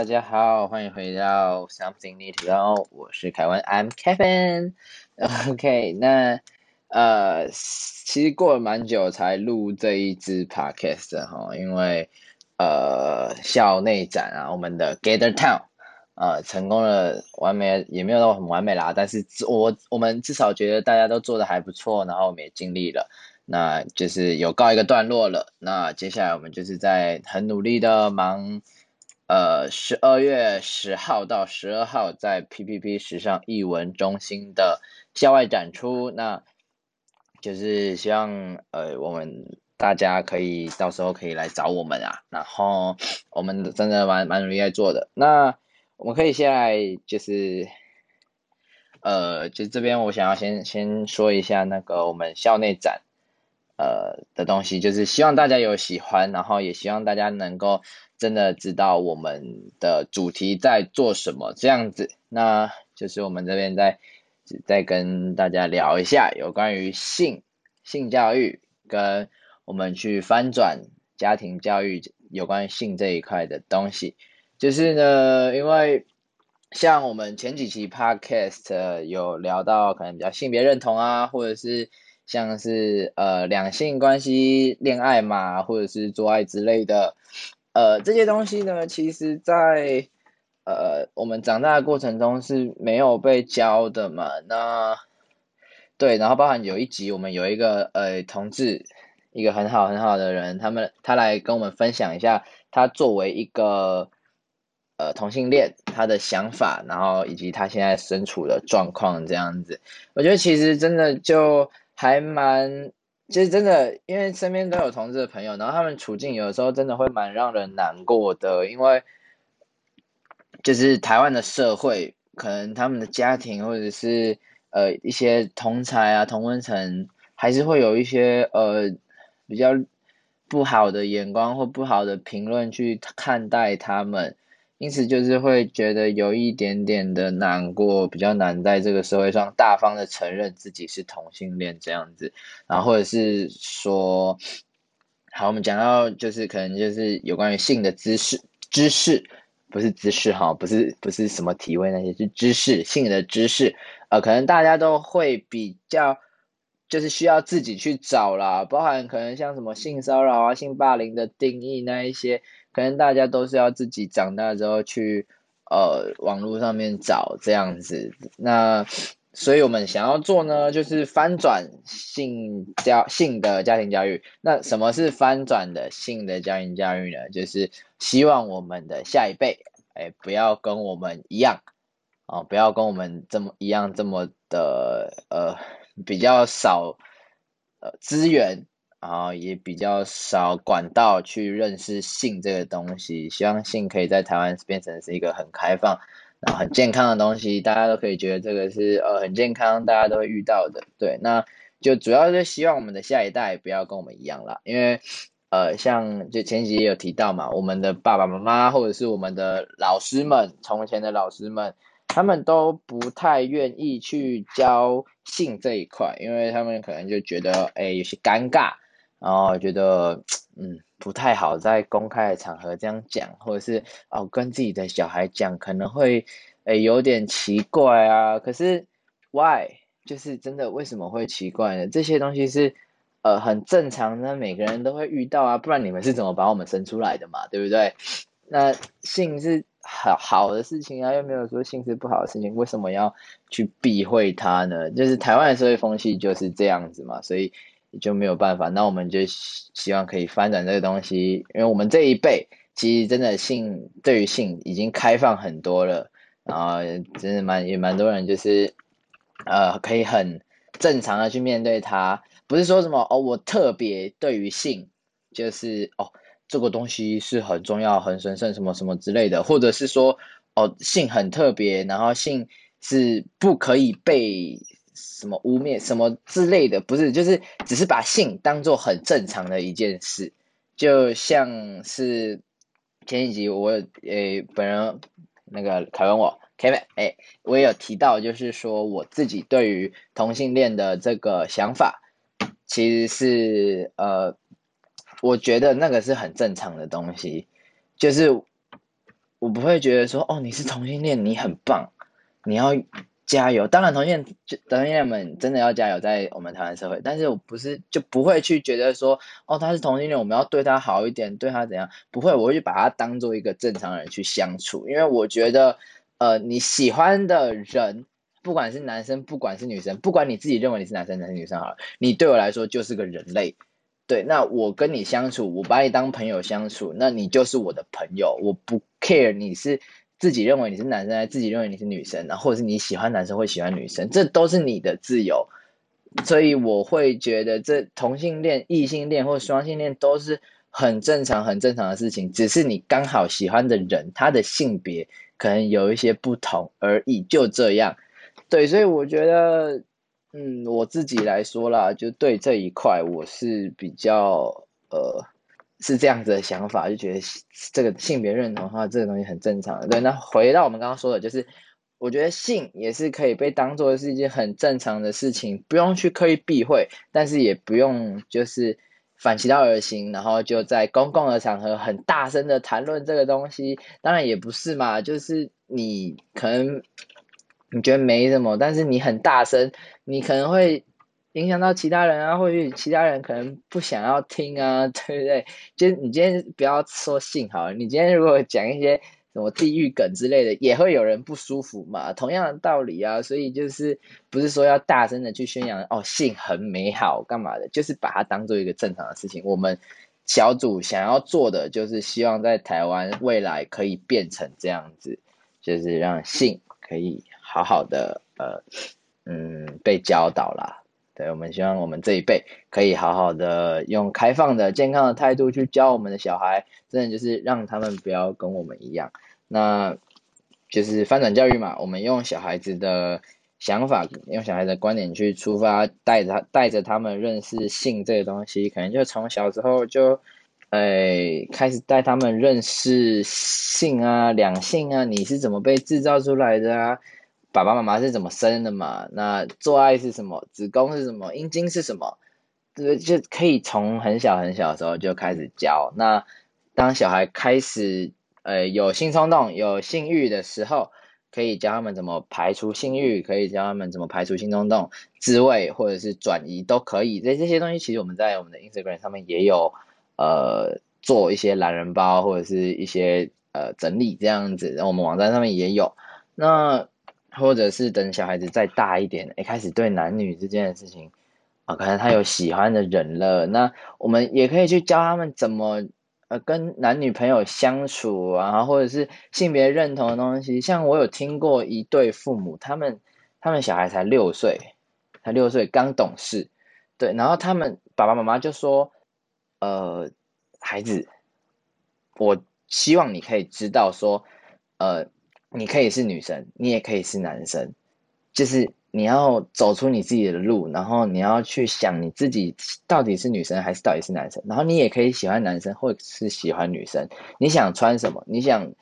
大家好，欢迎回到 Something Need to Know，我是凯文，I'm Kevin。OK，那呃，其实过了蛮久才录这一支 Podcast 哈，因为呃校内展啊，我们的 Gather Town 呃成功了，完美也没有到很完美啦，但是我我们至少觉得大家都做得还不错，然后我们也尽力了。那就是有告一个段落了。那接下来我们就是在很努力的忙，呃，十二月十号到十二号在 PPP 时尚艺文中心的校外展出。那就是希望呃我们大家可以到时候可以来找我们啊。然后我们真的蛮蛮努力在做的。那我们可以现在就是呃，就这边我想要先先说一下那个我们校内展。呃的东西，就是希望大家有喜欢，然后也希望大家能够真的知道我们的主题在做什么这样子。那就是我们这边再再跟大家聊一下有关于性性教育跟我们去翻转家庭教育有关性这一块的东西。就是呢，因为像我们前几期 podcast 有聊到可能比较性别认同啊，或者是。像是呃两性关系、恋爱嘛，或者是做爱之类的，呃这些东西呢，其实在呃我们长大的过程中是没有被教的嘛。那对，然后包含有一集我们有一个呃同志，一个很好很好的人，他们他来跟我们分享一下他作为一个呃同性恋他的想法，然后以及他现在身处的状况这样子。我觉得其实真的就。还蛮，其实真的，因为身边都有同志的朋友，然后他们处境有的时候真的会蛮让人难过的，因为就是台湾的社会，可能他们的家庭或者是呃一些同才啊、同温层，还是会有一些呃比较不好的眼光或不好的评论去看待他们。因此就是会觉得有一点点的难过，比较难在这个社会上大方的承认自己是同性恋这样子，然后或者是说，好，我们讲到就是可能就是有关于性的知识，知识不是知识哈，不是不是什么体位那些，是知识，性的知识，呃，可能大家都会比较就是需要自己去找啦，包含可能像什么性骚扰啊、性霸凌的定义那一些。可能大家都是要自己长大之后去，呃，网络上面找这样子。那所以我们想要做呢，就是翻转性教性的家庭教育。那什么是翻转的性的家庭教育呢？就是希望我们的下一辈，哎，不要跟我们一样，哦，不要跟我们这么一样这么的呃比较少呃资源。然后也比较少管道去认识性这个东西，希望性可以在台湾变成是一个很开放、然后很健康的东西，大家都可以觉得这个是呃很健康，大家都会遇到的。对，那就主要是希望我们的下一代不要跟我们一样啦，因为呃像就前几集也有提到嘛，我们的爸爸妈妈或者是我们的老师们，从前的老师们，他们都不太愿意去教性这一块，因为他们可能就觉得哎有些尴尬。然后觉得嗯不太好在公开的场合这样讲，或者是哦跟自己的小孩讲可能会诶有点奇怪啊。可是 why 就是真的为什么会奇怪呢？这些东西是呃很正常的，每个人都会遇到啊，不然你们是怎么把我们生出来的嘛，对不对？那性是好好的事情啊，又没有说性是不好的事情，为什么要去避讳它呢？就是台湾的社会风气就是这样子嘛，所以。就没有办法，那我们就希望可以翻转这个东西，因为我们这一辈其实真的性对于性已经开放很多了，然后真的蛮也蛮多人就是呃可以很正常的去面对它，不是说什么哦我特别对于性就是哦这个东西是很重要很神圣什么什么之类的，或者是说哦性很特别，然后性是不可以被。什么污蔑什么之类的，不是，就是只是把性当做很正常的一件事，就像是前几集我诶、欸、本人那个凯文我 Kevin 哎、欸，我也有提到，就是说我自己对于同性恋的这个想法，其实是呃，我觉得那个是很正常的东西，就是我不会觉得说，哦，你是同性恋，你很棒，你要加油。当然，同性恋同性恋们真的要加油，在我们台湾社会。但是我不是就不会去觉得说，哦，他是同性恋，我们要对他好一点，对他怎样？不会，我会去把他当做一个正常人去相处，因为我觉得，呃，你喜欢的人，不管是男生，不管是女生，不管你自己认为你是男生还是女生好了，你对我来说就是个人类。对，那我跟你相处，我把你当朋友相处，那你就是我的朋友。我不 care 你是自己认为你是男生，还是自己认为你是女生，然后或者是你喜欢男生会喜欢女生，这都是你的自由。所以我会觉得，这同性恋、异性恋或双性恋都是很正常、很正常的事情，只是你刚好喜欢的人，他的性别可能有一些不同而已，就这样。对，所以我觉得。嗯，我自己来说啦，就对这一块我是比较呃是这样子的想法，就觉得这个性别认同的话，这个东西很正常。对，那回到我们刚刚说的，就是我觉得性也是可以被当做是一件很正常的事情，不用去刻意避讳，但是也不用就是反其道而行，然后就在公共的场合很大声的谈论这个东西。当然也不是嘛，就是你可能。你觉得没什么，但是你很大声，你可能会影响到其他人啊，或许其他人可能不想要听啊，对不对？就你今天不要说性好了，你今天如果讲一些什么地狱梗之类的，也会有人不舒服嘛。同样的道理啊，所以就是不是说要大声的去宣扬哦，性很美好干嘛的，就是把它当做一个正常的事情。我们小组想要做的就是希望在台湾未来可以变成这样子，就是让性可以。好好的，呃，嗯，被教导啦。对，我们希望我们这一辈可以好好的用开放的、健康的态度去教我们的小孩，真的就是让他们不要跟我们一样。那就是翻转教育嘛，我们用小孩子的想法，用小孩的观点去出发，带着他带着他们认识性这个东西，可能就从小时候就，哎，开始带他们认识性啊、两性啊，你是怎么被制造出来的啊？爸爸妈妈是怎么生的嘛？那做爱是什么？子宫是什么？阴茎是什么？这就可以从很小很小的时候就开始教。那当小孩开始呃有性冲动、有性欲的时候，可以教他们怎么排除性欲，可以教他们怎么排除性冲动、自慰或者是转移都可以。这这些东西其实我们在我们的 Instagram 上面也有呃做一些懒人包或者是一些呃整理这样子，然后我们网站上面也有。那或者是等小孩子再大一点，一开始对男女之间的事情啊，可能他有喜欢的人了，那我们也可以去教他们怎么呃跟男女朋友相处啊，或者是性别认同的东西。像我有听过一对父母，他们他们小孩才六岁，才六岁刚懂事，对，然后他们爸爸妈妈就说，呃，孩子，我希望你可以知道说，呃。你可以是女生，你也可以是男生，就是你要走出你自己的路，然后你要去想你自己到底是女生还是到底是男生，然后你也可以喜欢男生或者是喜欢女生，你想穿什么，你想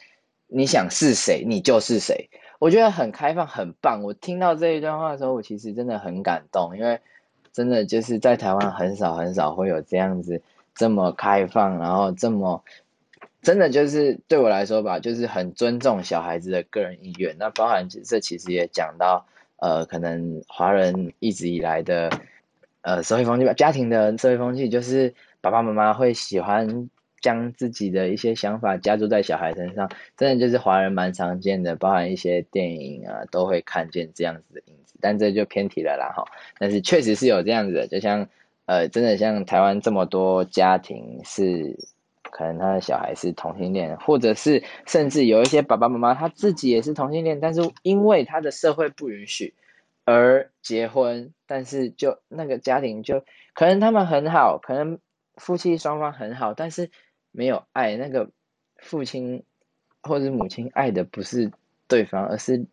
你想是谁，你就是谁。我觉得很开放，很棒。我听到这一段话的时候，我其实真的很感动，因为真的就是在台湾很少很少会有这样子这么开放，然后这么。真的就是对我来说吧，就是很尊重小孩子的个人意愿。那包含这其实也讲到，呃，可能华人一直以来的，呃，社会风气吧，家庭的社会风气，就是爸爸妈妈会喜欢将自己的一些想法加注在小孩身上。真的就是华人蛮常见的，包含一些电影啊，都会看见这样子的影子。但这就偏题了啦哈。但是确实是有这样子的，就像呃，真的像台湾这么多家庭是。可能他的小孩是同性恋，或者是甚至有一些爸爸妈妈他自己也是同性恋，但是因为他的社会不允许而结婚，但是就那个家庭就可能他们很好，可能夫妻双方很好，但是没有爱，那个父亲或者母亲爱的不是对方，而是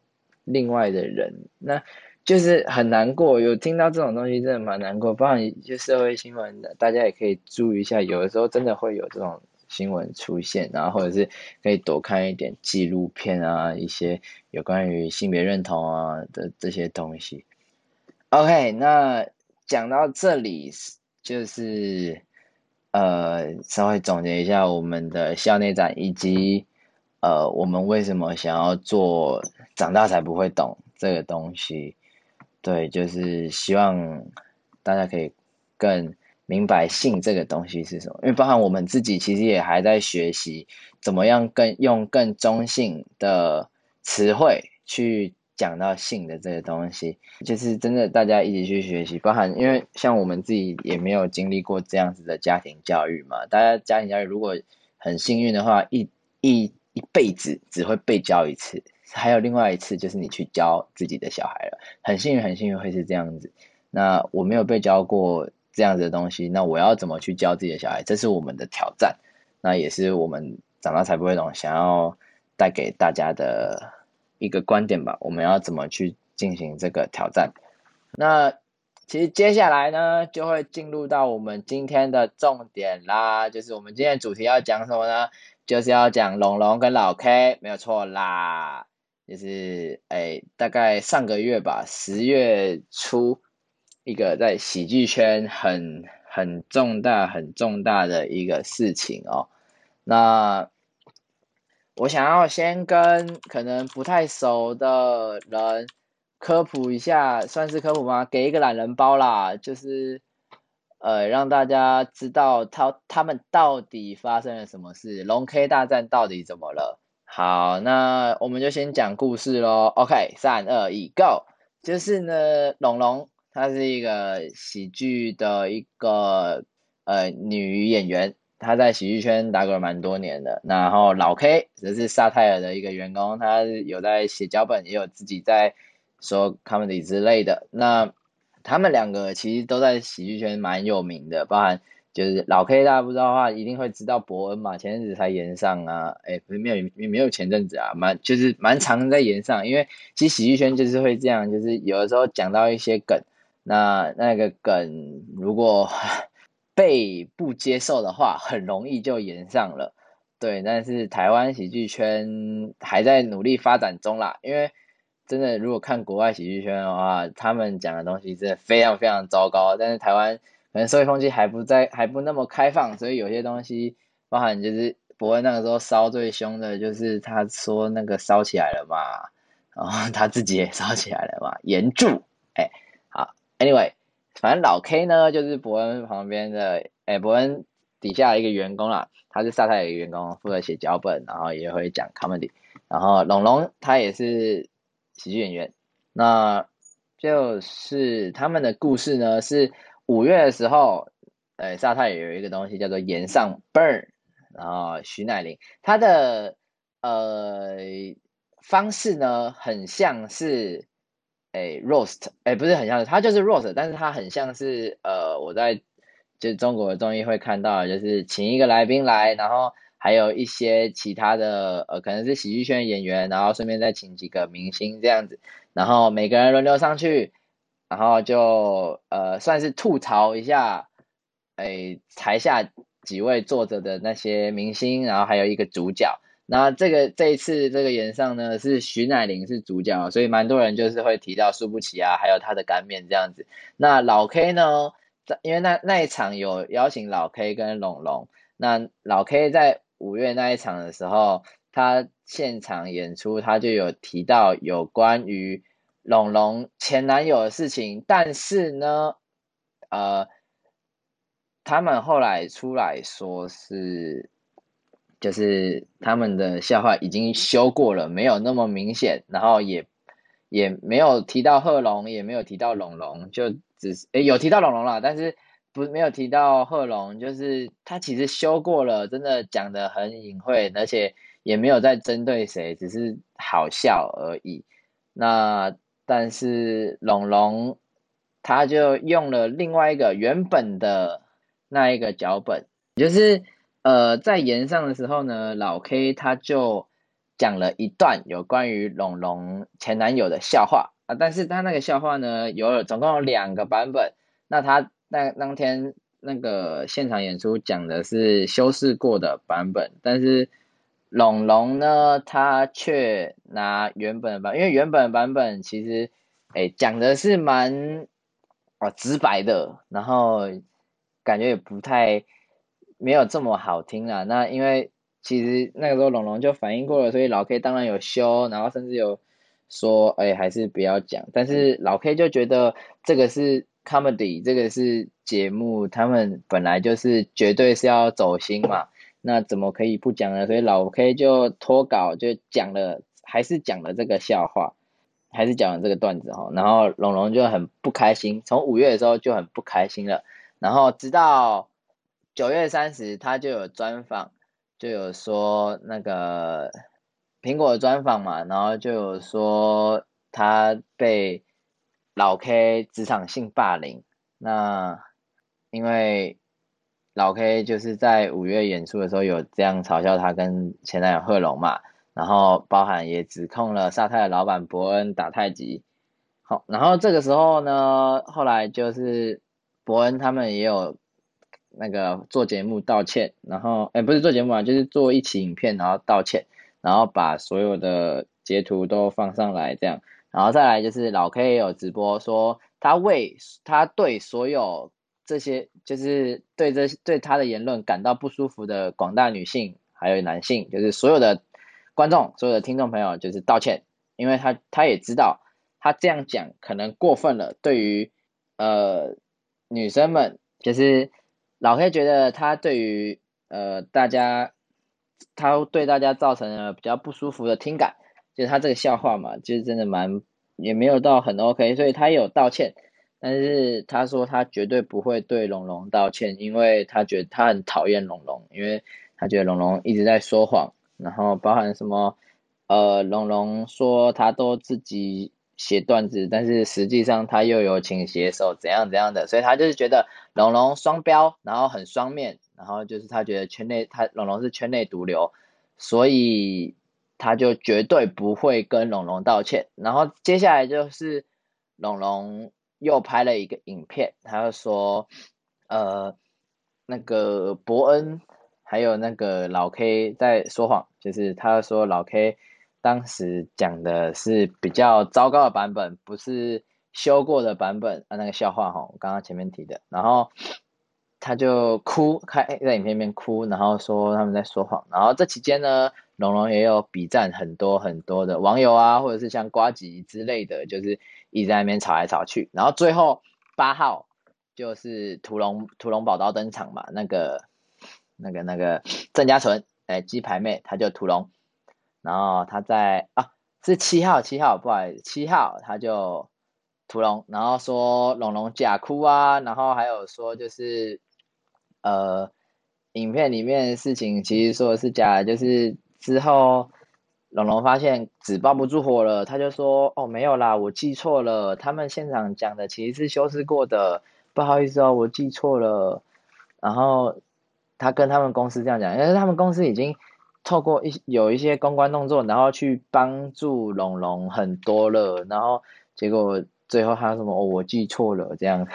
另外的人，那就是很难过。有听到这种东西真的蛮难过，不然一些社会新闻的，大家也可以注意一下，有的时候真的会有这种。新闻出现，然后或者是可以多看一点纪录片啊，一些有关于性别认同啊的这些东西。OK，那讲到这里，就是呃稍微总结一下我们的校内展以及呃，我们为什么想要做长大才不会懂这个东西？对，就是希望大家可以更明白性这个东西是什么，因为包含我们自己其实也还在学习怎么样更用更中性的词汇去讲到性的这个东西，就是真的大家一起去学习，包含因为像我们自己也没有经历过这样子的家庭教育嘛，大家家庭教育如果很幸运的话，一一一辈子只会被教一次，还有另外一次就是你去教自己的小孩了。很幸运，很幸运会是这样子。那我没有被教过这样子的东西，那我要怎么去教自己的小孩？这是我们的挑战，那也是我们长大才不会懂，想要带给大家的一个观点吧。我们要怎么去进行这个挑战？那其实接下来呢，就会进入到我们今天的重点啦，就是我们今天的主题要讲什么呢？就是要讲龙龙跟老 K，没有错啦。就是哎，大概上个月吧，十月初，一个在喜剧圈很很重大、很重大的一个事情哦。那我想要先跟可能不太熟的人科普一下，算是科普吗？给一个懒人包啦，就是。呃，让大家知道他他们到底发生了什么事，龙 K 大战到底怎么了？好，那我们就先讲故事喽。OK，三二一，Go！就是呢，龙龙她是一个喜剧的一个呃女演员，她在喜剧圈打滚了蛮多年的。然后老 K 则是萨泰尔的一个员工，他有在写脚本，也有自己在说 comedy 之类的。那他们两个其实都在喜剧圈蛮有名的，包含就是老 K，大家不知道的话，一定会知道博恩嘛，前阵子才延上啊，哎，不是没有没有前阵子啊，蛮就是蛮常在延上，因为其实喜剧圈就是会这样，就是有的时候讲到一些梗，那那个梗如果 被不接受的话，很容易就延上了，对，但是台湾喜剧圈还在努力发展中啦，因为。真的，如果看国外喜剧圈的话，他们讲的东西真的非常非常糟糕。但是台湾可能社会风气还不在，还不那么开放，所以有些东西，包含就是博恩那个时候烧最凶的，就是他说那个烧起来了嘛，然后他自己也烧起来了嘛，炎柱。哎，好，Anyway，反正老 K 呢，就是博恩旁边的，哎，博恩底下一个员工啦，他是萨泰的员工，负责写脚本，然后也会讲 comedy，然后龙龙他也是。喜剧演员，那就是他们的故事呢。是五月的时候，呃，沙特也有一个东西叫做岩上 Burn，然后徐乃麟他的呃方式呢，很像是诶 roast，诶不是很像是，他就是 roast，但是他很像是呃我在就是中国的综艺会看到，就是请一个来宾来，然后。还有一些其他的，呃，可能是喜剧圈演员，然后顺便再请几个明星这样子，然后每个人轮流上去，然后就呃算是吐槽一下，哎，台下几位坐着的那些明星，然后还有一个主角。那这个这一次这个演上呢是徐乃麟是主角，所以蛮多人就是会提到输不起啊，还有他的干面这样子。那老 K 呢，在因为那那一场有邀请老 K 跟龙龙，那老 K 在。五月那一场的时候，他现场演出，他就有提到有关于龙龙前男友的事情，但是呢，呃，他们后来出来说是，就是他们的笑话已经修过了，没有那么明显，然后也也没有提到贺龙，也没有提到龙龙，就只是诶有提到龙龙了，但是。不，没有提到贺龙，就是他其实修过了，真的讲得很隐晦，而且也没有在针对谁，只是好笑而已。那但是龙龙他就用了另外一个原本的那一个脚本，就是呃在炎上的时候呢，老 K 他就讲了一段有关于龙龙前男友的笑话啊，但是他那个笑话呢，有总共有两个版本，那他。那当天那个现场演出讲的是修饰过的版本，但是龙龙呢，他却拿原本的版，因为原本的版本其实，哎，讲的是蛮啊直白的，然后感觉也不太没有这么好听啊。那因为其实那个时候龙龙就反应过了，所以老 K 当然有修，然后甚至有说，哎、还是不要讲。但是老 K 就觉得这个是 comedy，这个是节目，他们本来就是绝对是要走心嘛，那怎么可以不讲呢？所以老 K 就脱稿就讲了，还是讲了这个笑话，还是讲了这个段子哈。然后龙龙就很不开心，从五月的时候就很不开心了，然后直到。九月三十，他就有专访，就有说那个苹果的专访嘛，然后就有说他被老 K 职场性霸凌。那因为老 K 就是在五月演出的时候有这样嘲笑他跟前男友贺龙嘛，然后包含也指控了沙泰的老板博恩打太极。好，然后这个时候呢，后来就是博恩他们也有。那个做节目道歉，然后哎，不是做节目啊，就是做一期影片，然后道歉，然后把所有的截图都放上来，这样，然后再来就是老 K 也有直播说，他为他对所有这些就是对这对他的言论感到不舒服的广大女性还有男性，就是所有的观众、所有的听众朋友，就是道歉，因为他他也知道他这样讲可能过分了，对于呃女生们就是。老黑觉得他对于呃大家，他对大家造成了比较不舒服的听感，就是他这个笑话嘛，就是真的蛮也没有到很 OK，所以他也有道歉，但是他说他绝对不会对龙龙道歉，因为他觉得他很讨厌龙龙，因为他觉得龙龙一直在说谎，然后包含什么呃龙龙说他都自己。写段子，但是实际上他又有请写手怎样怎样的，所以他就是觉得龙龙双标，然后很双面，然后就是他觉得圈内他龙龙是圈内毒瘤，所以他就绝对不会跟龙龙道歉。然后接下来就是龙龙又拍了一个影片，他就说，呃，那个伯恩还有那个老 K 在说谎，就是他说老 K。当时讲的是比较糟糕的版本，不是修过的版本啊，那个笑话哈，我刚刚前面提的，然后他就哭，开在影片里面哭，然后说他们在说谎，然后这期间呢，龙龙也有比赞很多很多的网友啊，或者是像瓜吉之类的，就是一直在那边吵来吵去，然后最后八号就是屠龙屠龙宝刀登场嘛，那个那个那个郑嘉纯哎鸡排妹，他就屠龙。然后他在啊，是七号七号，不好意思，七号他就屠龙，然后说龙龙假哭啊，然后还有说就是呃，影片里面的事情其实说的是假，就是之后龙龙发现纸包不住火了，他就说哦没有啦，我记错了，他们现场讲的其实是修饰过的，不好意思哦，我记错了。然后他跟他们公司这样讲，因为他们公司已经。透过一有一些公关动作，然后去帮助龙龙很多了，然后结果最后他什么哦，我记错了，这样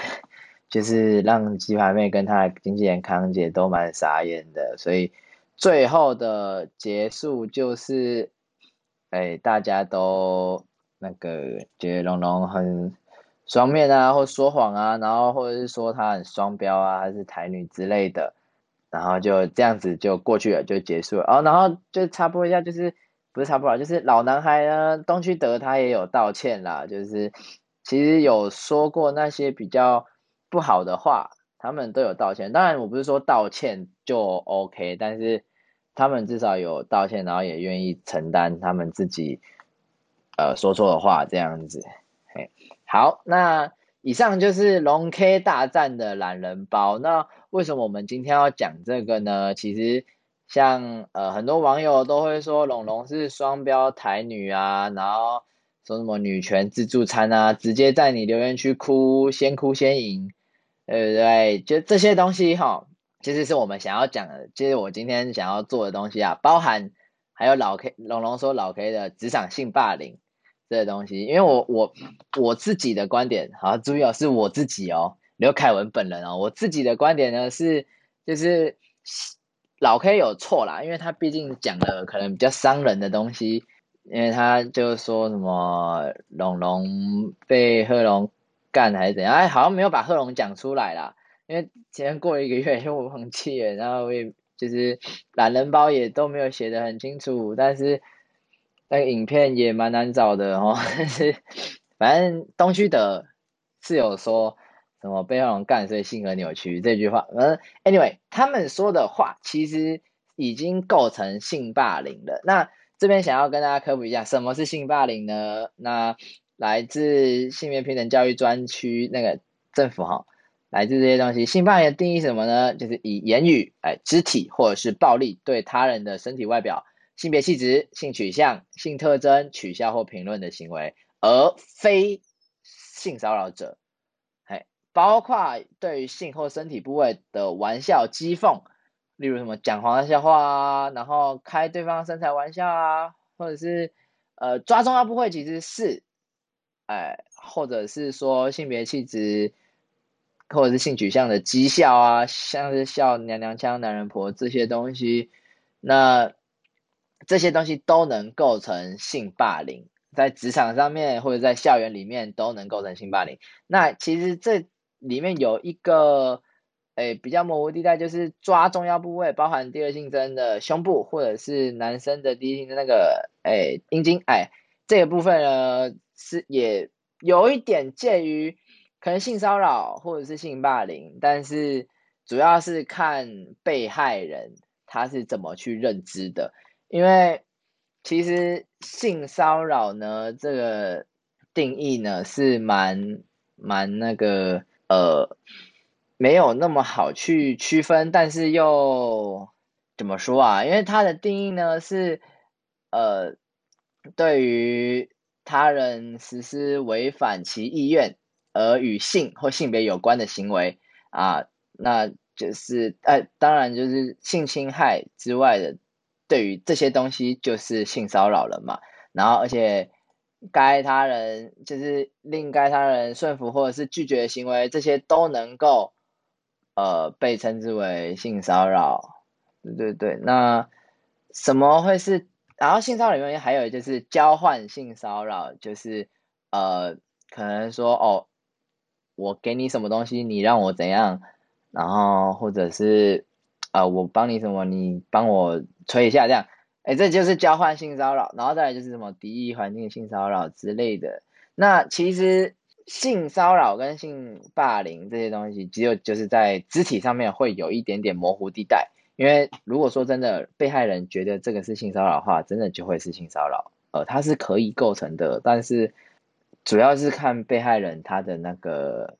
就是让鸡排妹跟他的经纪人康姐都蛮傻眼的，所以最后的结束就是，哎，大家都那个觉得龙龙很双面啊，或说谎啊，然后或者是说他很双标啊，还是台女之类的。然后就这样子就过去了，就结束了。哦，然后就插播一下，就是不是插播了，就是老男孩呢，东区德他也有道歉啦，就是其实有说过那些比较不好的话，他们都有道歉。当然，我不是说道歉就 OK，但是他们至少有道歉，然后也愿意承担他们自己呃说错的话这样子。嘿，好，那。以上就是龙 K 大战的懒人包。那为什么我们今天要讲这个呢？其实像呃很多网友都会说龙龙是双标台女啊，然后说什么女权自助餐啊，直接在你留言区哭，先哭先赢，对不对？就这些东西哈，其实是我们想要讲的，其实我今天想要做的东西啊，包含还有老 K 龙龙说老 K 的职场性霸凌。这个东西，因为我我我自己的观点，好，注意哦，是我自己哦，刘凯文本人哦，我自己的观点呢是，就是老 K 有错啦，因为他毕竟讲了可能比较伤人的东西，因为他就说什么龙龙被贺龙干还是怎样，哎，好像没有把贺龙讲出来啦，因为前过一个月就我忘记了，然后我也就是懒人包也都没有写得很清楚，但是那个影片也蛮难找的哦。但是反正东区的是有说什么被害人干，所以性格扭曲这句话。嗯，anyway，他们说的话其实已经构成性霸凌了。那这边想要跟大家科普一下，什么是性霸凌呢？那来自性别平等教育专区那个政府哈。来自这些东西，性霸凌的定义是什么呢？就是以言语、哎、肢体或者是暴力对他人的身体外表、性别气质、性取向、性特征取笑或评论的行为，而非性骚扰者。哎，包括对于性或身体部位的玩笑、讥讽，例如什么讲黄色笑话啊，然后开对方身材玩笑啊，或者是呃抓重要部位其实是，哎，或者是说性别气质。或者是性取向的讥笑啊，像是笑娘娘腔、男人婆这些东西，那这些东西都能构成性霸凌，在职场上面或者在校园里面都能构成性霸凌。那其实这里面有一个诶比较模糊地带，就是抓重要部位，包含第二性征的胸部，或者是男生的第一性征那个诶阴茎，哎，这个部分呢是也有一点介于。可能性骚扰或者是性霸凌，但是主要是看被害人他是怎么去认知的，因为其实性骚扰呢，这个定义呢是蛮蛮那个呃没有那么好去区分，但是又怎么说啊？因为它的定义呢是呃对于他人实施违反其意愿。而与性或性别有关的行为啊，那就是呃，当然就是性侵害之外的，对于这些东西就是性骚扰了嘛。然后，而且该他人就是令该他人顺服或者是拒绝的行为，这些都能够呃被称之为性骚扰。对对对，那什么会是？然后性骚扰里面还有就是交换性骚扰，就是呃可能说哦。我给你什么东西，你让我怎样，然后或者是，呃，我帮你什么，你帮我吹一下这样，哎，这就是交换性骚扰，然后再来就是什么敌意环境性骚扰之类的。那其实性骚扰跟性霸凌这些东西，只有就是在肢体上面会有一点点模糊地带，因为如果说真的被害人觉得这个是性骚扰的话，真的就会是性骚扰，呃，它是可以构成的，但是。主要是看被害人他的那个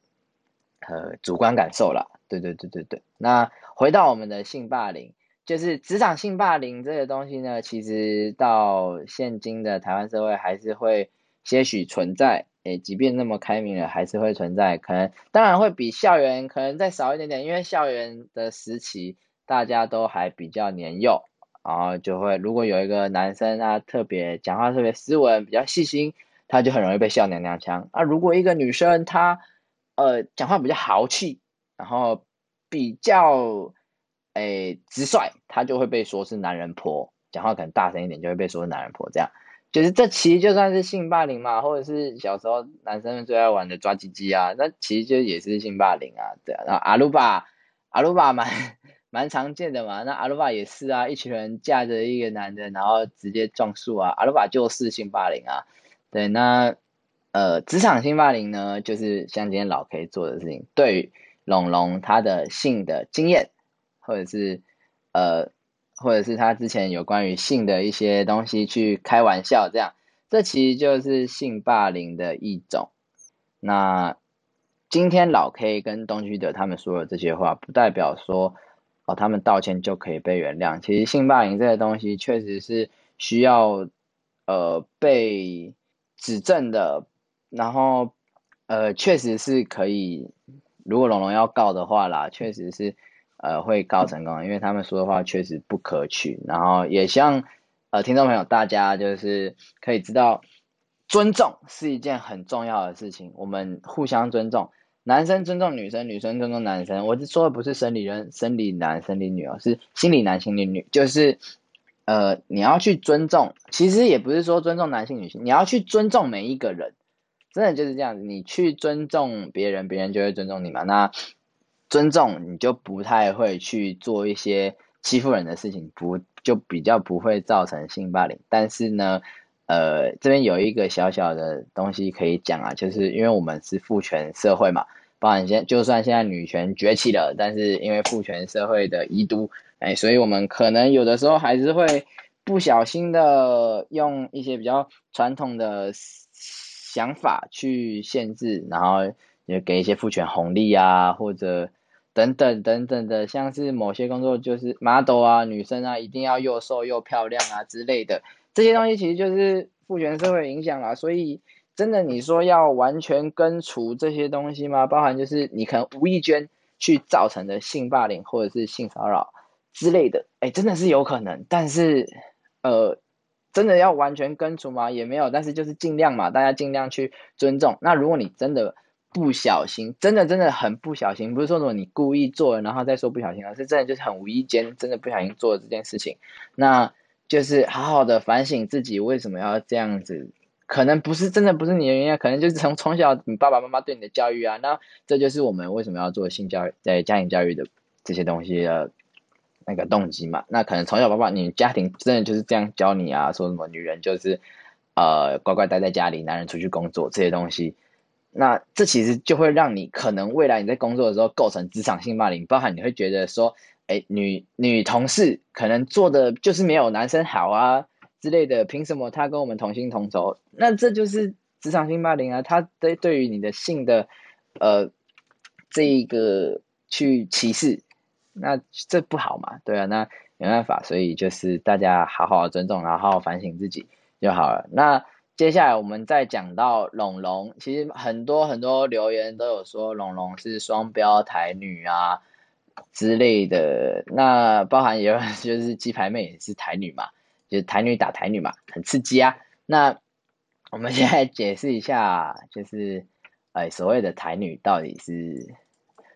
呃主观感受啦，对对对对对。那回到我们的性霸凌，就是职场性霸凌这个东西呢，其实到现今的台湾社会还是会些许存在，诶，即便那么开明了，还是会存在。可能当然会比校园可能再少一点点，因为校园的时期大家都还比较年幼，然后就会如果有一个男生他特别讲话特别斯文，比较细心。他就很容易被笑娘娘腔啊！如果一个女生她呃讲话比较豪气，然后比较诶、直率，她就会被说是男人婆。讲话可能大声一点，就会被说是男人婆。这样就是这其实就算是性霸凌嘛，或者是小时候男生们最爱玩的抓鸡鸡啊，那其实就也是性霸凌啊。对啊，然后阿鲁巴阿鲁巴蛮蛮常见的嘛，那阿鲁巴也是啊，一群人架着一个男的，然后直接撞树啊，阿鲁巴就是性霸凌啊。对，那呃，职场性霸凌呢，就是像今天老 K 做的事情，对于龙龙他的性的经验，或者是呃，或者是他之前有关于性的一些东西去开玩笑，这样，这其实就是性霸凌的一种。那今天老 K 跟东区德他们说的这些话，不代表说哦，他们道歉就可以被原谅。其实性霸凌这个东西，确实是需要呃被。指证的，然后呃，确实是可以，如果龙龙要告的话啦，确实是呃会告成功，因为他们说的话确实不可取。然后也希望呃听众朋友大家就是可以知道，尊重是一件很重要的事情，我们互相尊重，男生尊重女生，女生尊重男生。我是说的不是生理人，生理男，生理女哦，是心理男，心理女，就是。呃，你要去尊重，其实也不是说尊重男性女性，你要去尊重每一个人，真的就是这样子。你去尊重别人，别人就会尊重你嘛。那尊重你就不太会去做一些欺负人的事情不就比较不会造成性霸凌。但是呢，呃，这边有一个小小的东西可以讲啊，就是因为我们是父权社会嘛，包含现就算现在女权崛起了，但是因为父权社会的遗毒，哎，所以我们可能有的时候还是会不小心的用一些比较传统的想法去限制，然后也给一些父权红利啊，或者等等等等的，像是某些工作就是 model 啊，女生啊一定要又瘦又漂亮啊之类的。这些东西其实就是父权社会影响啦，所以真的你说要完全根除这些东西吗？包含就是你可能无意间去造成的性霸凌或者是性骚扰之类的，哎，真的是有可能。但是，呃，真的要完全根除吗？也没有，但是就是尽量嘛，大家尽量去尊重。那如果你真的不小心，真的真的很不小心，不是说什么你故意做然后再说不小心，而是真的就是很无意间真的不小心做了这件事情，那。就是好好的反省自己为什么要这样子，可能不是真的不是你的原因，可能就是从从小你爸爸妈妈对你的教育啊，那这就是我们为什么要做性教育，在家庭教育的这些东西的那个动机嘛。那可能从小爸爸你家庭真的就是这样教你啊，说什么女人就是呃乖乖待在家里，男人出去工作这些东西，那这其实就会让你可能未来你在工作的时候构成职场性霸凌，包含你会觉得说。哎，女女同事可能做的就是没有男生好啊之类的，凭什么她跟我们同薪同酬？那这就是职场性霸凌啊！他对对于你的性的，呃，这一个去歧视，那这不好嘛？对啊，那没办法，所以就是大家好好尊重，然后反省自己就好了。那接下来我们再讲到龙龙，其实很多很多留言都有说龙龙是双标台女啊。之类的，那包含有 就是鸡排妹也是台女嘛，就是台女打台女嘛，很刺激啊。那我们现在解释一下，就是哎，所谓的台女到底是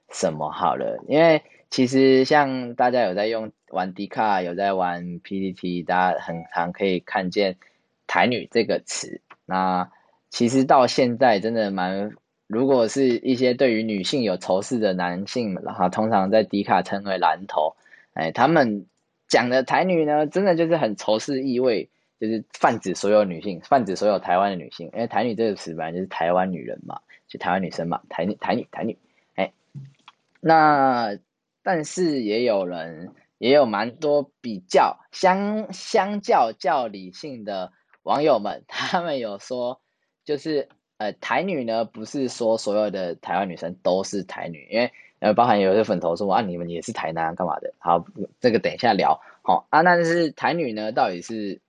什么好了？因为其实像大家有在用玩 D 卡，有在玩 PPT，大家很常可以看见台女这个词。那其实到现在真的蛮。如果是一些对于女性有仇视的男性，然后通常在迪卡称为蓝头，哎，他们讲的台女呢，真的就是很仇视意味，就是泛指所有女性，泛指所有台湾的女性，因为台女这个词本来就是台湾女人嘛，就台湾女生嘛，台女台女台女，哎，那但是也有人，也有蛮多比较相相较较理性的网友们，他们有说就是。呃，台女呢，不是说所有的台湾女生都是台女，因为呃，包含有些粉头说啊，你们也是台男干嘛的？好，这个等一下聊。好啊，那就是台女呢，到底是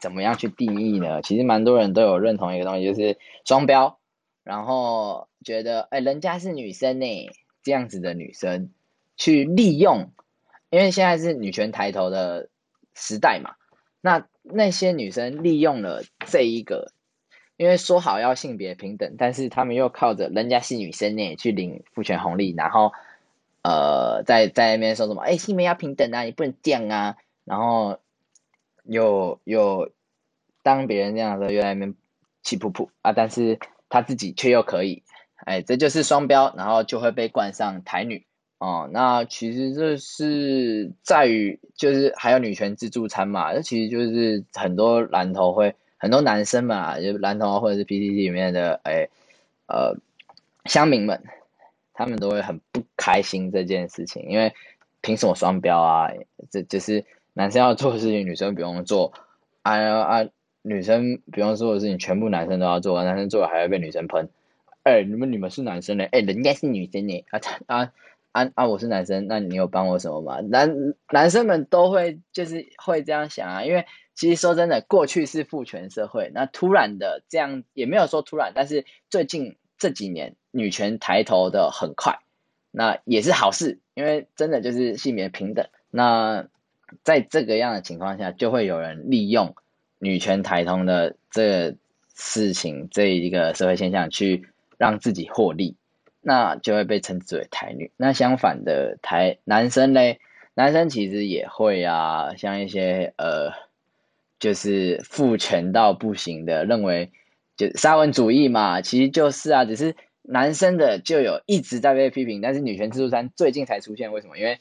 怎么样去定义呢？其实蛮多人都有认同一个东西，就是双标，然后觉得哎，人家是女生呢，这样子的女生去利用，因为现在是女权抬头的时代嘛，那那些女生利用了这一个。因为说好要性别平等，但是他们又靠着人家是女生呢去领父权红利，然后呃在在那边说什么哎性别要平等啊，你不能这样啊，然后又又当别人这样的又在那边气噗噗啊，但是他自己却又可以，哎这就是双标，然后就会被冠上台女哦。那其实这是在于就是还有女权自助餐嘛，这其实就是很多蓝头会。很多男生嘛，就蓝头或者是 PTT 里面的哎，呃，乡民们，他们都会很不开心这件事情，因为凭什么双标啊？这就是男生要做的事情，女生不用做，啊啊，女生不用做的事情，全部男生都要做，男生做了还要被女生喷，哎，你们你们是男生呢？哎，人家是女生呢，啊啊啊！我是男生，那你有帮我什么吗？男男生们都会就是会这样想啊，因为。其实说真的，过去是父权社会，那突然的这样也没有说突然，但是最近这几年女权抬头的很快，那也是好事，因为真的就是性别平等。那在这个样的情况下，就会有人利用女权抬头的这个事情这一个社会现象去让自己获利，那就会被称之为台女。那相反的台男生嘞，男生其实也会啊，像一些呃。就是父权到不行的，认为就沙文主义嘛，其实就是啊，只是男生的就有一直在被批评，但是女权自助餐最近才出现，为什么？因为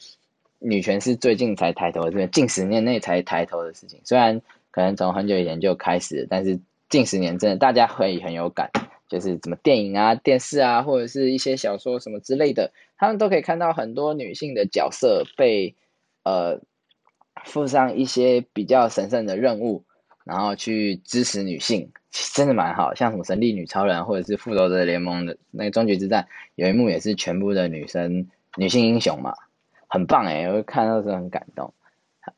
女权是最近才抬头的，是近十年内才抬头的事情。虽然可能从很久以前就开始，但是近十年真的大家会很有感，就是什么电影啊、电视啊，或者是一些小说什么之类的，他们都可以看到很多女性的角色被呃附上一些比较神圣的任务，然后去支持女性，真的蛮好，像什么神力女超人或者是复仇者联盟的那个终局之战，有一幕也是全部的女生女性英雄嘛。很棒诶，我看到是很感动。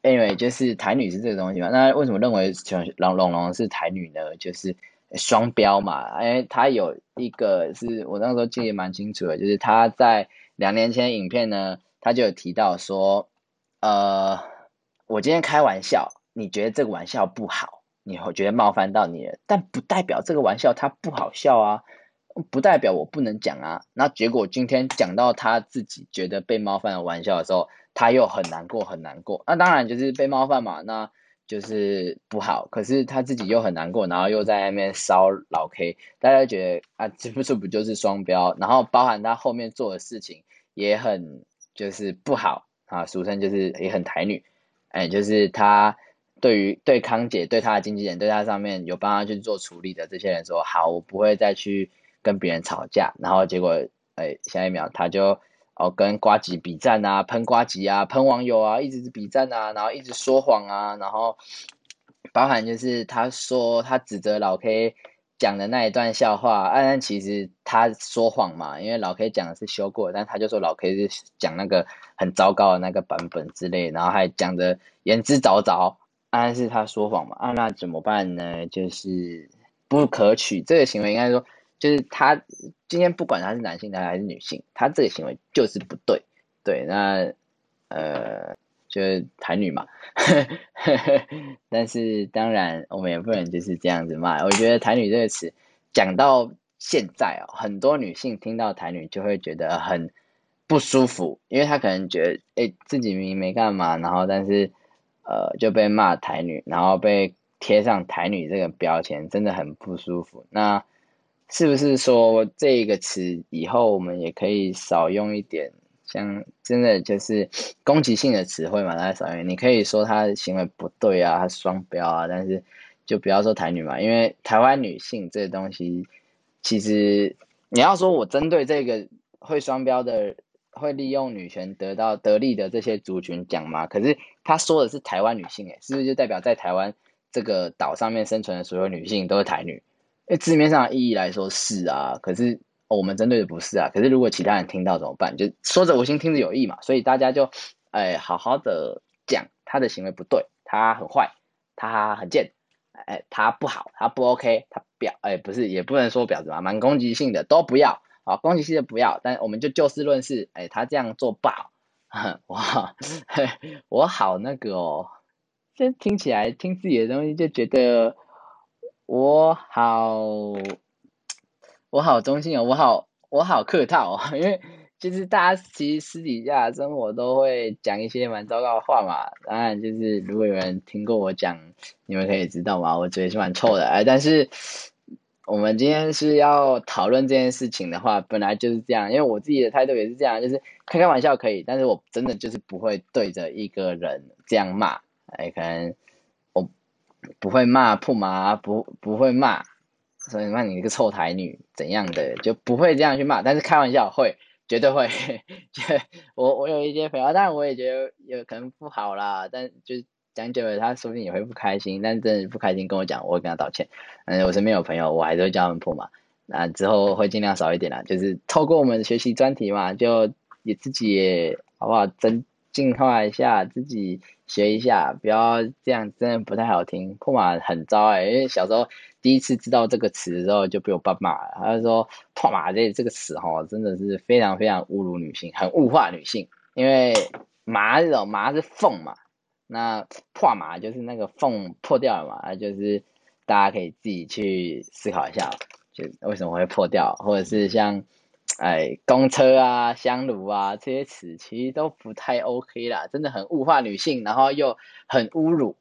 Anyway，就是台女是这个东西嘛？那为什么认为龙龙龙是台女呢？就是双标嘛。因为他有一个是我那时候记得蛮清楚的，就是他在两年前影片呢，他就有提到说，呃，我今天开玩笑，你觉得这个玩笑不好，你会觉得冒犯到你了，但不代表这个玩笑它不好笑啊。不代表我不能讲啊，那结果今天讲到他自己觉得被冒犯的玩笑的时候，他又很难过，很难过。那当然就是被冒犯嘛，那就是不好。可是他自己又很难过，然后又在那边烧老 K，大家觉得啊，这不是不就是双标？然后包含他后面做的事情也很就是不好啊，俗称就是也很台女，哎，就是他对于对康姐、对他的经纪人、对他上面有帮他去做处理的这些人说，好，我不会再去。跟别人吵架，然后结果，哎，下一秒他就哦跟瓜吉比战啊，喷瓜吉啊，喷网友啊，一直是比战啊，然后一直说谎啊，然后包含就是他说他指责老 K 讲的那一段笑话，但其实他说谎嘛，因为老 K 讲的是修过，但他就说老 K 是讲那个很糟糕的那个版本之类，然后还讲的言之凿凿，但是他说谎嘛，啊，那怎么办呢？就是不可取，这个行为应该说。就是他今天不管他是男性的还是女性，他这个行为就是不对，对，那呃就是台女嘛，但是当然我们也不能就是这样子骂。我觉得台女这个词讲到现在哦，很多女性听到台女就会觉得很不舒服，因为她可能觉得哎、自己明明没干嘛，然后但是呃就被骂台女，然后被贴上台女这个标签，真的很不舒服。那是不是说这个词以后我们也可以少用一点，像真的就是 攻击性的词汇嘛？大家少用。你可以说他行为不对啊，他双标啊，但是就不要说台女嘛，因为台湾女性这东西，其实你要说我针对这个会双标的、会利用女权得到得利的这些族群讲嘛？可是他说的是台湾女性，诶，是不是就代表在台湾这个岛上面生存的所有女性都是台女？字面上的意义来说是啊，可是我们针对的不是啊。可是如果其他人听到怎么办？就说者无心，听者有意嘛。所以大家就哎好好的讲他的行为不对，他很坏，他很贱，哎他不好，他不 OK，他婊哎不是也不能说婊子嘛，蛮攻击性的都不要啊，攻击性的不要。但我们就就事论事，哎他这样做不好，哇嘿我好那个哦，这听起来听自己的东西就觉得。我好，我好中性哦，我好，我好客套哦，因为就是大家其实私底下生活都会讲一些蛮糟糕的话嘛。当然，就是如果有人听过我讲，你们可以知道嘛，我嘴是蛮臭的哎。但是我们今天是要讨论这件事情的话，本来就是这样，因为我自己的态度也是这样，就是开开玩笑可以，但是我真的就是不会对着一个人这样骂，哎，可能。不会骂破麻，不不会骂，所以骂你一个臭台女怎样的，就不会这样去骂。但是开玩笑会，绝对会。我我有一些朋友，当然我也觉得有可能不好啦，但就讲久了，他说不定也会不开心。但真的不开心跟我讲，我会跟他道歉。嗯，我身边有朋友，我还是会叫他们破麻。那之后会尽量少一点啦，就是透过我们学习专题嘛，就也自己好不好真。进化一下，自己学一下，不要这样，真的不太好听。破马很糟哎、因为小时候第一次知道这个词的时候，就被我爸骂了。他就说破马这这个词哈，真的是非常非常侮辱女性，很物化女性。因为麻这种麻是缝嘛，那破马就是那个缝破掉了嘛，那就是大家可以自己去思考一下，就为什么会破掉，或者是像。哎，公车啊、香炉啊这些词其实都不太 OK 啦，真的很物化女性，然后又很侮辱，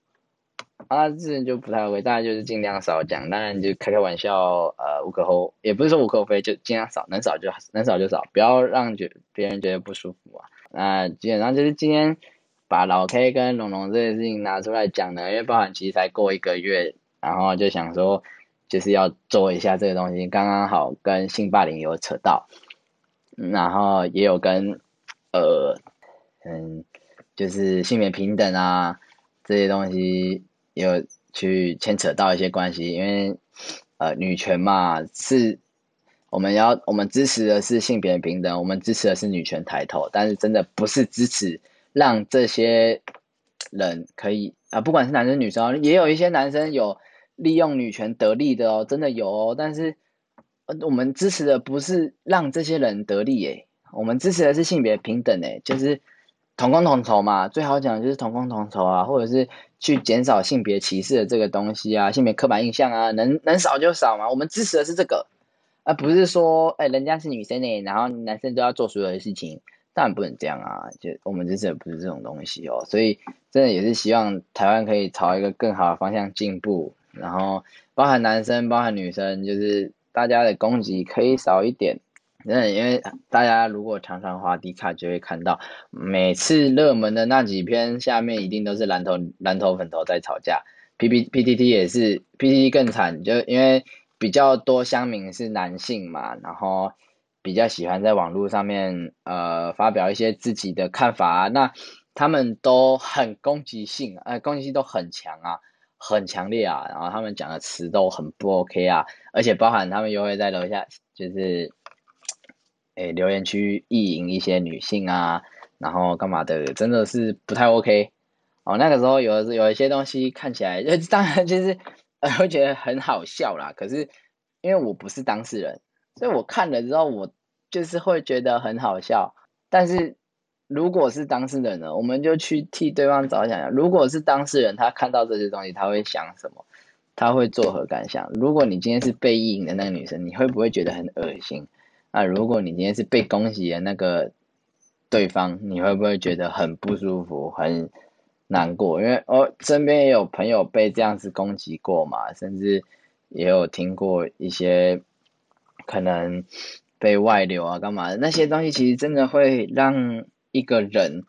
啊，这就不太 OK，大家就是尽量少讲，当然就开开玩笑，呃，无可厚，也不是说无可厚非，就尽量少，能少就能少就少，不要让觉别人觉得不舒服啊。那基本上就是今天把老 K 跟龙龙这件事情拿出来讲的，因为包含其实才过一个月，然后就想说就是要做一下这个东西，刚刚好跟性霸凌有扯到，然后也有跟呃嗯就是性别平等啊这些东西有去牵扯到一些关系，因为呃女权嘛是。我们要，我们支持的是性别平等，我们支持的是女权抬头，但是真的不是支持让这些人可以啊，不管是男生女生，也有一些男生有利用女权得利的哦，真的有哦。但是，我们支持的不是让这些人得利诶，我们支持的是性别平等诶，就是同工同酬嘛，最好讲就是同工同酬啊，或者是去减少性别歧视的这个东西啊，性别刻板印象啊，能能少就少嘛，我们支持的是这个。而不是说，哎、人家是女生呢，然后男生都要做所有的事情，当然不能这样啊！就我们支持的不是这种东西哦，所以真的也是希望台湾可以朝一个更好的方向进步，然后包含男生，包含女生，就是大家的攻击可以少一点。那，因为大家如果常常滑 D 卡，就会看到每次热门的那几篇下面一定都是蓝头蓝头粉头在吵架，P P P T T 也是，P T T 更惨，就因为。比较多乡民是男性嘛，然后比较喜欢在网络上面呃发表一些自己的看法，那他们都很攻击性，呃攻击性都很强啊，很强烈啊，然后他们讲的词都很不 OK 啊，而且包含他们又会在楼下就是，诶留言区意淫一些女性啊，然后干嘛的，真的是不太 OK。哦，那个时候有有一些东西看起来，就当然就是。呃，会觉得很好笑啦。可是因为我不是当事人，所以我看了之后，我就是会觉得很好笑。但是如果是当事人呢，我们就去替对方着想。如果是当事人，他看到这些东西，他会想什么？他会作何感想？如果你今天是被意淫的那个女生，你会不会觉得很恶心？啊，如果你今天是被攻击的那个对方，你会不会觉得很不舒服？很？难过，因为我身边也有朋友被这样子攻击过嘛，甚至也有听过一些可能被外流啊干嘛的那些东西，其实真的会让一个人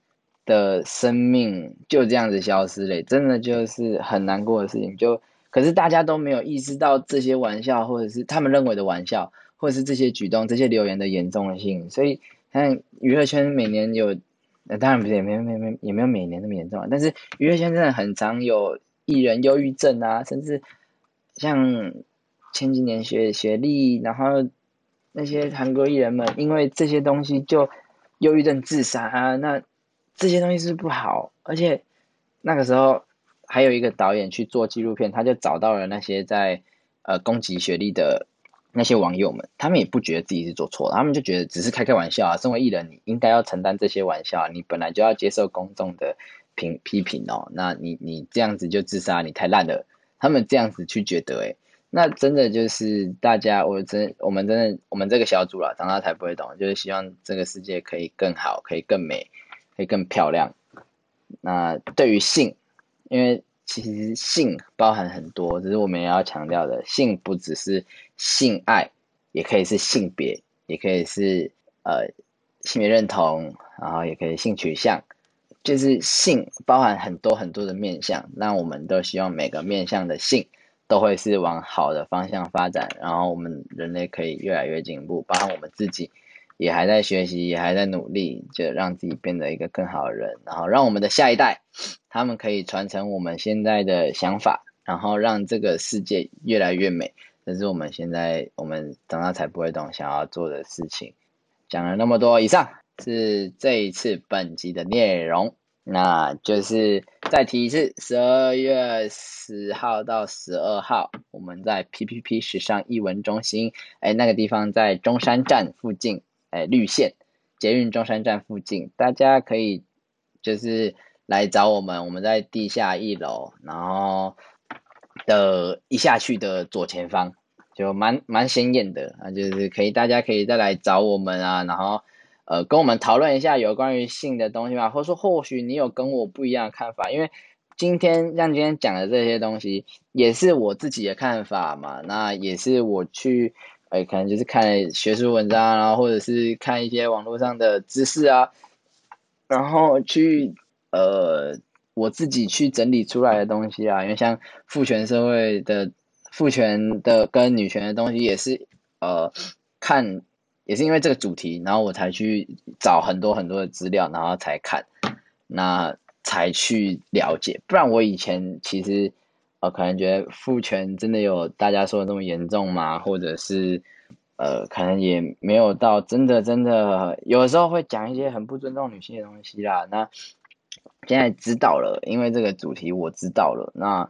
的生命就这样子消失嘞，真的就是很难过的事情。就可是大家都没有意识到这些玩笑，或者是他们认为的玩笑，或者是这些举动、这些留言的严重性，所以看娱乐圈每年有。当然不是，也没有没没也没有每年那么严重啊。但是娱乐圈真的很常有艺人忧郁症啊，甚至像前几年学学历，然后那些韩国艺人们因为这些东西就忧郁症自杀啊。那这些东西是不好，而且那个时候还有一个导演去做纪录片，他就找到了那些在呃攻击学历的。那些网友们，他们也不觉得自己是做错了，他们就觉得只是开开玩笑啊。身为艺人，你应该要承担这些玩笑，你本来就要接受公众的评批评哦。那你你这样子就自杀，你太烂了。他们这样子去觉得，诶，那真的就是大家，我真我们真的我们这个小组啦，长大才不会懂，就是希望这个世界可以更好，可以更美，可以更漂亮。那对于性，因为。其实性包含很多，只是我们也要强调的，性不只是性爱，也可以是性别，也可以是呃性别认同，然后也可以性取向，就是性包含很多很多的面向。那我们都希望每个面向的性都会是往好的方向发展，然后我们人类可以越来越进步，包括我们自己。也还在学习，也还在努力，就让自己变得一个更好的人，然后让我们的下一代，他们可以传承我们现在的想法，然后让这个世界越来越美。这是我们现在我们长大才不会懂想要做的事情。讲了那么多，以上是这一次本集的内容，那就是再提一次，十二月十号到十二号，我们在 PPP 时尚艺文中心，哎，那个地方在中山站附近。哎，绿线捷运中山站附近，大家可以就是来找我们，我们在地下一楼，然后的一下去的左前方，就蛮蛮显眼的啊，就是可以大家可以再来找我们啊，然后呃跟我们讨论一下有关于性的东西嘛，或者说或许你有跟我不一样的看法，因为今天像今天讲的这些东西也是我自己的看法嘛，那也是我去。哎，可能就是看学术文章啊，或者是看一些网络上的知识啊，然后去呃我自己去整理出来的东西啊，因为像父权社会的父权的跟女权的东西也是呃看也是因为这个主题，然后我才去找很多很多的资料，然后才看，那才去了解，不然我以前其实呃可能觉得父权真的有大家说的那么严重吗？或者是？呃，可能也没有到真的真的，有的时候会讲一些很不尊重女性的东西啦。那现在知道了，因为这个主题我知道了，那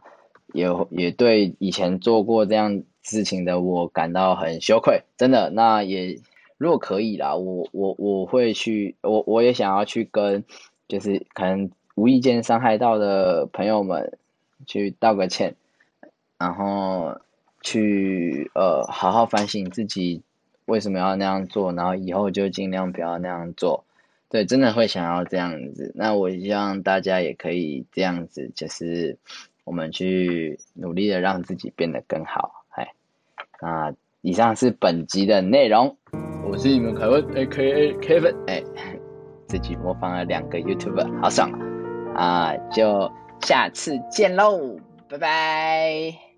也也对以前做过这样事情的我感到很羞愧，真的。那也如果可以啦，我我我会去，我我也想要去跟，就是可能无意间伤害到的朋友们去道个歉，然后。去呃好好反省自己为什么要那样做，然后以后就尽量不要那样做。对，真的会想要这样子。那我希望大家也可以这样子，就是我们去努力的让自己变得更好。哎，那以上是本集的内容。我是你们凯文，A.K.A. Kevin。哎，自己模仿了两个 YouTuber，好爽啊！就下次见喽，拜拜。